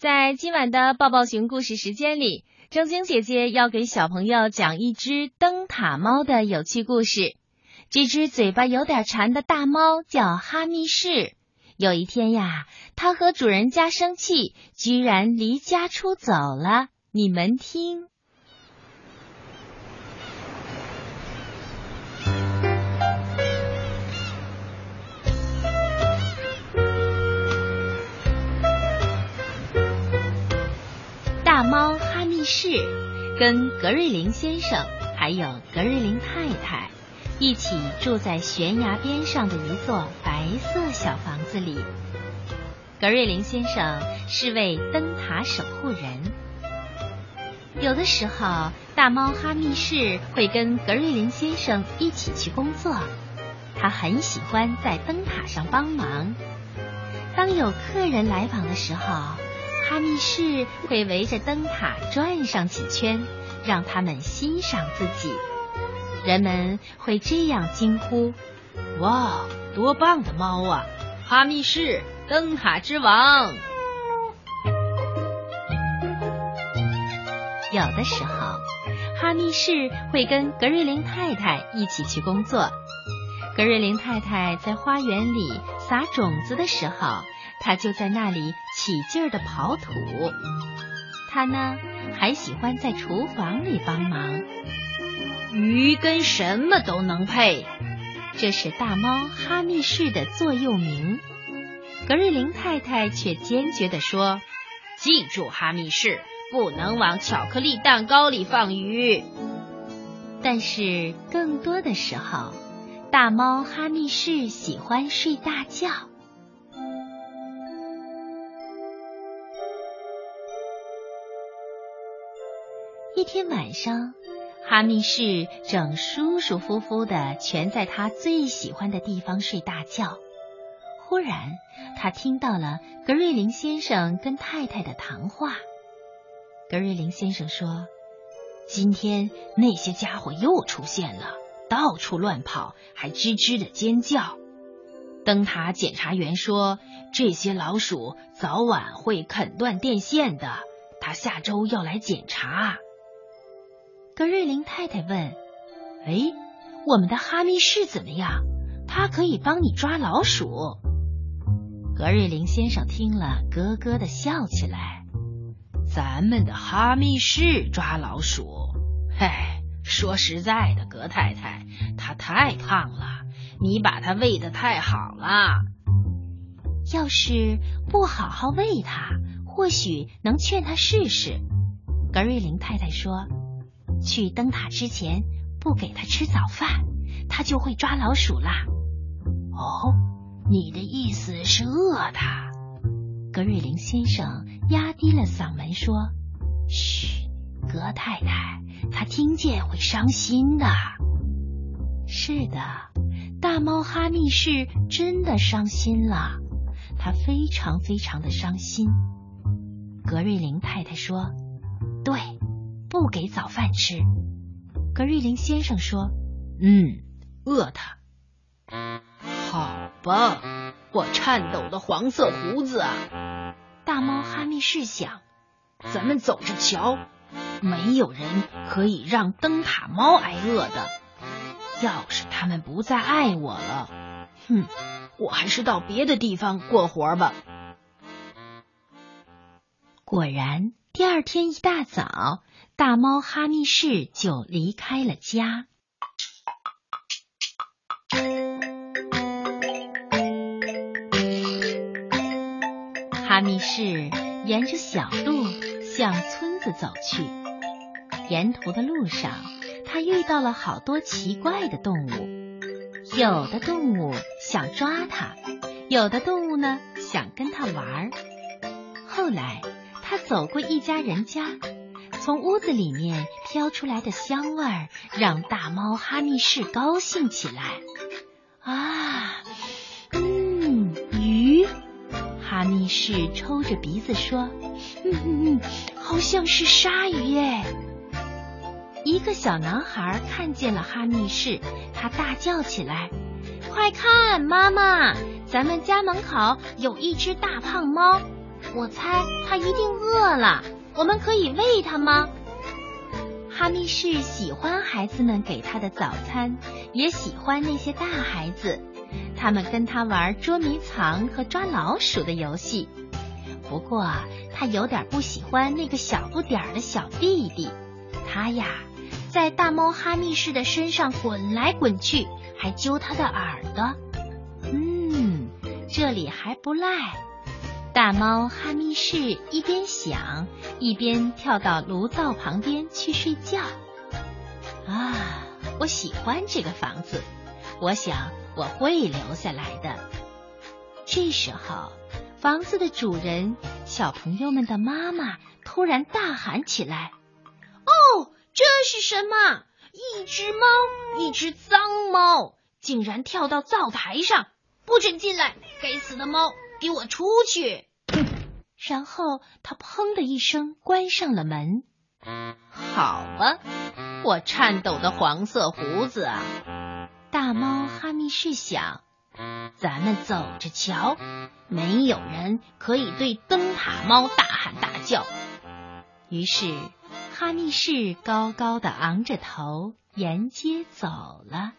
在今晚的抱抱熊故事时间里，正晶姐姐要给小朋友讲一只灯塔猫的有趣故事。这只嘴巴有点馋的大猫叫哈密士。有一天呀，它和主人家生气，居然离家出走了。你们听。大猫哈密士跟格瑞林先生还有格瑞林太太一起住在悬崖边上的一座白色小房子里。格瑞林先生是位灯塔守护人。有的时候，大猫哈密士会跟格瑞林先生一起去工作。他很喜欢在灯塔上帮忙。当有客人来访的时候。哈密士会围着灯塔转上几圈，让他们欣赏自己。人们会这样惊呼：“哇，多棒的猫啊！哈密士，灯塔之王！”有的时候，哈密士会跟格瑞林太太一起去工作。格瑞林太太在花园里撒种子的时候。他就在那里起劲儿的刨土，他呢还喜欢在厨房里帮忙。鱼跟什么都能配，这是大猫哈密士的座右铭。格瑞林太太却坚决地说：“记住，哈密士不能往巧克力蛋糕里放鱼。”但是更多的时候，大猫哈密士喜欢睡大觉。一天晚上，哈密士正舒舒服服的蜷在他最喜欢的地方睡大觉。忽然，他听到了格瑞林先生跟太太的谈话。格瑞林先生说：“今天那些家伙又出现了，到处乱跑，还吱吱的尖叫。灯塔检查员说，这些老鼠早晚会啃断电线的。他下周要来检查。”格瑞林太太问：“哎，我们的哈密士怎么样？他可以帮你抓老鼠。”格瑞林先生听了，咯咯的笑起来：“咱们的哈密士抓老鼠？嗨，说实在的，格太太，他太胖了，你把他喂的太好了。要是不好好喂他，或许能劝他试试。”格瑞林太太说。去灯塔之前不给他吃早饭，他就会抓老鼠啦。哦，你的意思是饿他？格瑞林先生压低了嗓门说：“嘘，格太太，他听见会伤心的。”是的，大猫哈密士真的伤心了，他非常非常的伤心。格瑞林太太说：“对。”不给早饭吃，格瑞林先生说：“嗯，饿他。”好吧，我颤抖的黄色胡子啊！大猫哈密士想：“咱们走着瞧，没有人可以让灯塔猫挨饿的。要是他们不再爱我了，哼，我还是到别的地方过活吧。”果然，第二天一大早。大猫哈密士就离开了家。哈密士沿着小路向村子走去。沿途的路上，他遇到了好多奇怪的动物。有的动物想抓他，有的动物呢想跟他玩。后来，他走过一家人家。从屋子里面飘出来的香味儿，让大猫哈密士高兴起来。啊，嗯，鱼！哈密士抽着鼻子说：“嗯嗯嗯，好像是鲨鱼耶。”一个小男孩看见了哈密士，他大叫起来：“快看，妈妈，咱们家门口有一只大胖猫！”我猜它一定饿了，我们可以喂它吗？哈密士喜欢孩子们给他的早餐，也喜欢那些大孩子，他们跟他玩捉迷藏和抓老鼠的游戏。不过他有点不喜欢那个小不点儿的小弟弟，他呀在大猫哈密士的身上滚来滚去，还揪他的耳朵。嗯，这里还不赖。大猫哈密士一边想，一边跳到炉灶旁边去睡觉。啊，我喜欢这个房子，我想我会留下来的。这时候，房子的主人，小朋友们的妈妈突然大喊起来：“哦，这是什么？一只猫，一只脏猫，竟然跳到灶台上！不准进来！该死的猫！”给我出去！然后他砰的一声关上了门。好吧，我颤抖的黄色胡子啊！大猫哈密士想，咱们走着瞧，没有人可以对灯塔猫大喊大叫。于是哈密士高高的昂着头沿街走了。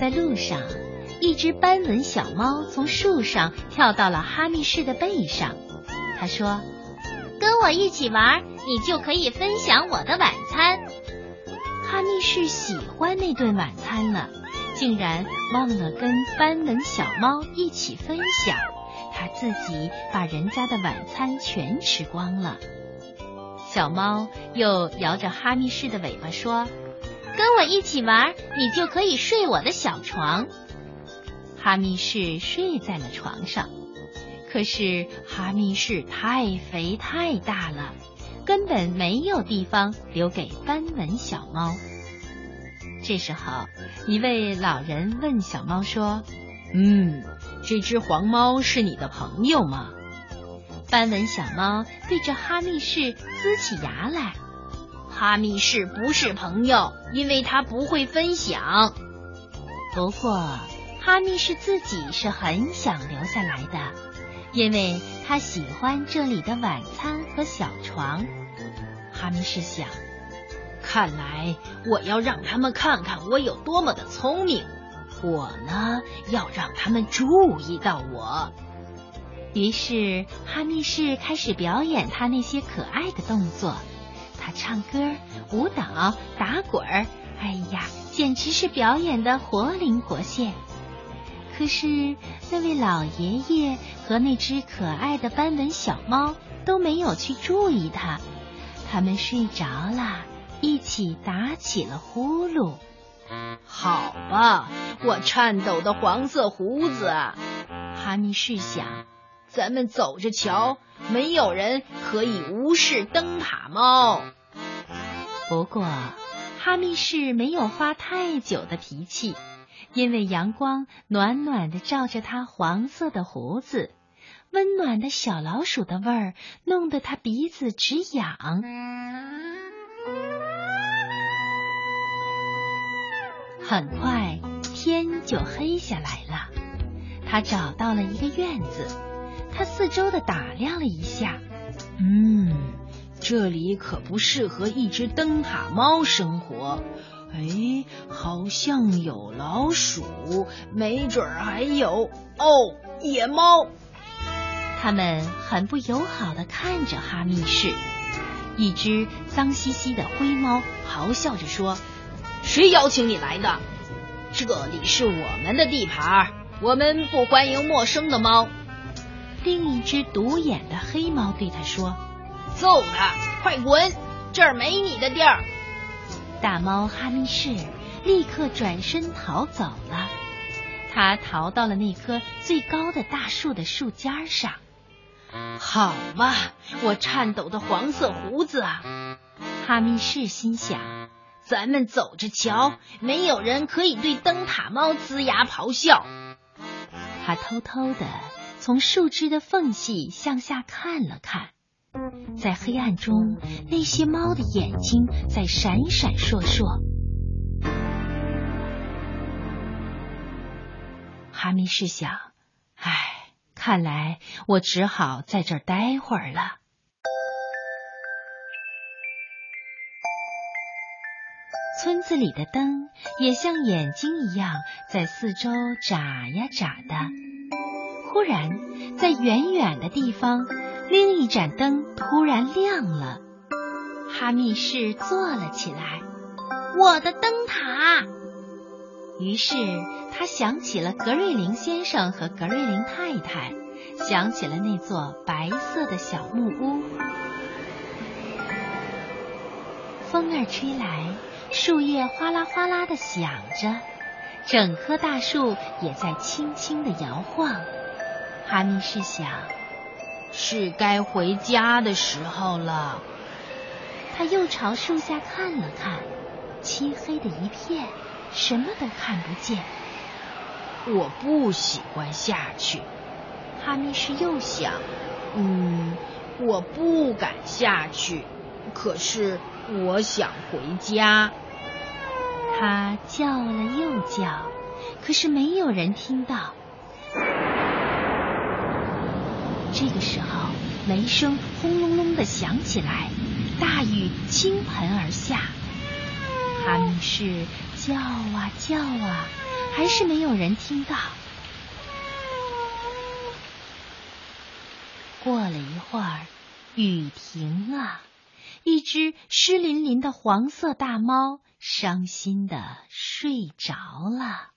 在路上，一只斑纹小猫从树上跳到了哈密士的背上。他说：“跟我一起玩，你就可以分享我的晚餐。”哈密士喜欢那顿晚餐了，竟然忘了跟斑纹小猫一起分享，他自己把人家的晚餐全吃光了。小猫又摇着哈密士的尾巴说。跟我一起玩，你就可以睡我的小床。哈密士睡在了床上，可是哈密士太肥太大了，根本没有地方留给斑纹小猫。这时候，一位老人问小猫说：“嗯，这只黄猫是你的朋友吗？”斑纹小猫对着哈密士呲起牙来。哈密士不是朋友，因为他不会分享。不过，哈密士自己是很想留下来的，因为他喜欢这里的晚餐和小床。哈密士想，看来我要让他们看看我有多么的聪明。我呢，要让他们注意到我。于是，哈密士开始表演他那些可爱的动作。他唱歌、舞蹈、打滚儿，哎呀，简直是表演的活灵活现。可是那位老爷爷和那只可爱的斑纹小猫都没有去注意他，他们睡着了，一起打起了呼噜。好吧，我颤抖的黄色胡子，哈密士想。咱们走着瞧，没有人可以无视灯塔猫。不过，哈密士没有发太久的脾气，因为阳光暖暖的照着他黄色的胡子，温暖的小老鼠的味儿弄得他鼻子直痒。很快，天就黑下来了，他找到了一个院子。他四周的打量了一下，嗯，这里可不适合一只灯塔猫生活。哎，好像有老鼠，没准儿还有哦，野猫。他们很不友好的看着哈密士。一只脏兮兮的灰猫咆哮着说：“谁邀请你来的？这里是我们的地盘，我们不欢迎陌生的猫。”另一只独眼的黑猫对他说：“揍他，快滚！这儿没你的地儿。”大猫哈密士立刻转身逃走了。他逃到了那棵最高的大树的树尖上。好嘛，我颤抖的黄色胡子啊！哈密士心想：“咱们走着瞧，没有人可以对灯塔猫呲牙咆哮。”他偷偷的。从树枝的缝隙向下看了看，在黑暗中，那些猫的眼睛在闪闪烁烁。哈密是想：“唉，看来我只好在这儿待会儿了。”村子里的灯也像眼睛一样在四周眨呀眨的。忽然，在远远的地方，另一盏灯突然亮了。哈密士坐了起来，我的灯塔。于是他想起了格瑞林先生和格瑞林太太，想起了那座白色的小木屋。风儿吹来。树叶哗啦哗啦的响着，整棵大树也在轻轻的摇晃。哈密士想，是该回家的时候了。他又朝树下看了看，漆黑的一片，什么都看不见。我不喜欢下去。哈密士又想，嗯，我不敢下去。可是我想回家。他叫了又叫，可是没有人听到。这个时候，雷声轰隆隆的响起来，大雨倾盆而下。哈密士叫啊叫啊，还是没有人听到。过了一会儿，雨停了。一只湿淋淋的黄色大猫伤心的睡着了。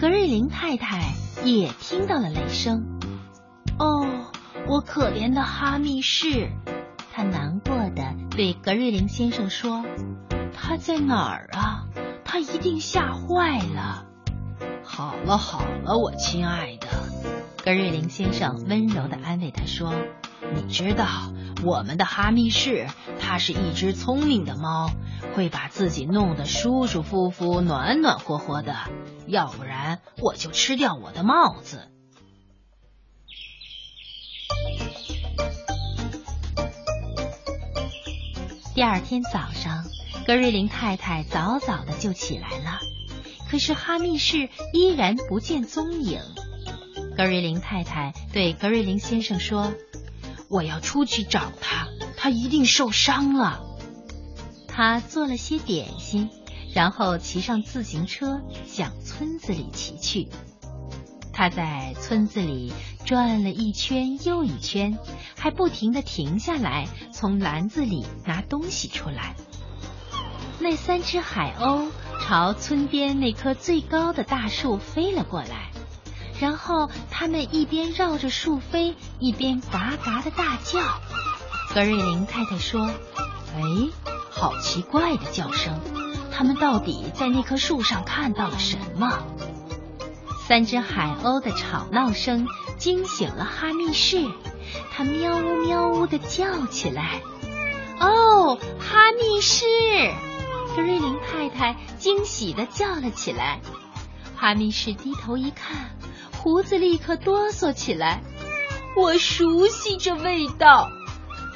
格瑞林太太也听到了雷声。哦，我可怜的哈密士，她难过的对格瑞林先生说：“他在哪儿啊？他一定吓坏了。”好了好了，我亲爱的。格瑞林先生温柔的安慰他说：“你知道，我们的哈密市，它是一只聪明的猫，会把自己弄得舒舒服服、暖暖和和的。要不然，我就吃掉我的帽子。”第二天早上，格瑞林太太早早的就起来了，可是哈密市依然不见踪影。格瑞林太太对格瑞林先生说：“我要出去找他，他一定受伤了。”他做了些点心，然后骑上自行车向村子里骑去。他在村子里转了一圈又一圈，还不停的停下来，从篮子里拿东西出来。那三只海鸥朝村边那棵最高的大树飞了过来。然后他们一边绕着树飞，一边嘎嘎的大叫。格瑞林太太说：“哎，好奇怪的叫声！他们到底在那棵树上看到了什么？”三只海鸥的吵闹声惊醒了哈密士，它喵呜喵呜的叫起来。哦，哈密士！格瑞林太太惊喜的叫了起来。哈密士低头一看。胡子立刻哆嗦起来，我熟悉这味道。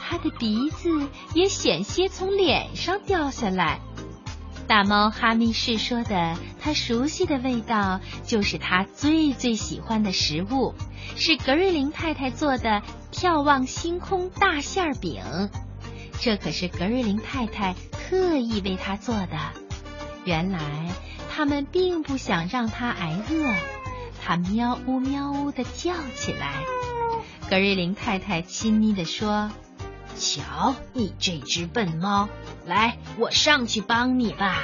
他的鼻子也险些从脸上掉下来。大猫哈密士说的，他熟悉的味道就是他最最喜欢的食物，是格瑞林太太做的眺望星空大馅饼。这可是格瑞林太太特意为他做的。原来他们并不想让他挨饿。他喵呜喵呜的叫起来，格瑞林太太亲昵的说：“瞧，你这只笨猫，来，我上去帮你吧。”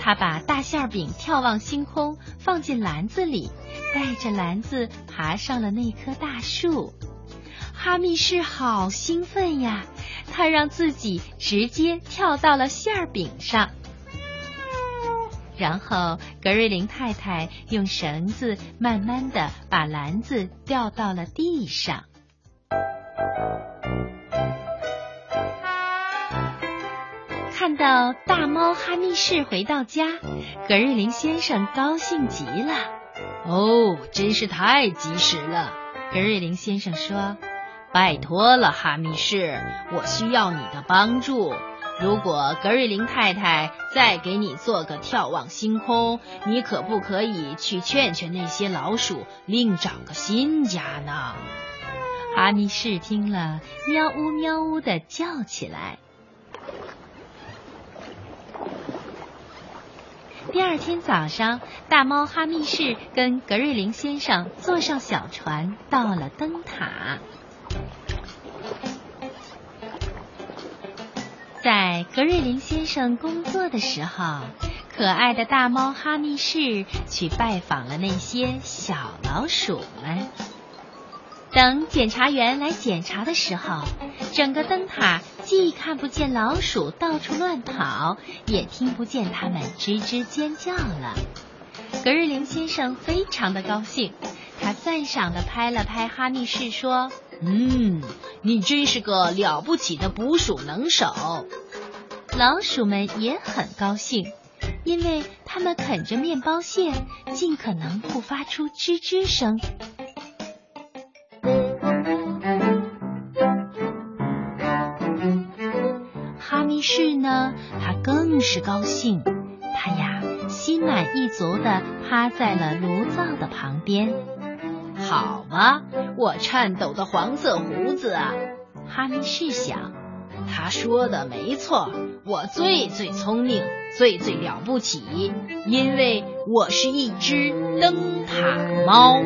他把大馅饼眺望星空放进篮子里，带着篮子爬上了那棵大树。哈密士好兴奋呀，他让自己直接跳到了馅饼上。然后，格瑞林太太用绳子慢慢的把篮子掉到了地上。看到大猫哈密士回到家，格瑞林先生高兴极了。哦，真是太及时了，格瑞林先生说：“拜托了，哈密士，我需要你的帮助。如果格瑞林太太再给你做个眺望星空，你可不可以去劝劝那些老鼠，另找个新家呢？哈密士听了，喵呜喵呜的叫起来。第二天早上，大猫哈密士跟格瑞林先生坐上小船，到了灯塔。在格瑞林先生工作的时候，可爱的大猫哈密士去拜访了那些小老鼠们。等检查员来检查的时候，整个灯塔既看不见老鼠到处乱跑，也听不见它们吱吱尖叫了。格瑞林先生非常的高兴，他赞赏的拍了拍哈密士，说：“嗯，你真是个了不起的捕鼠能手。”老鼠们也很高兴，因为他们啃着面包屑，尽可能不发出吱吱声。哈密士呢，他更是高兴，他呀心满意足的趴在了炉灶的旁边。好吗，我颤抖的黄色胡子啊！哈密士想，他说的没错，我最最聪明，最最了不起，因为我是一只灯塔猫。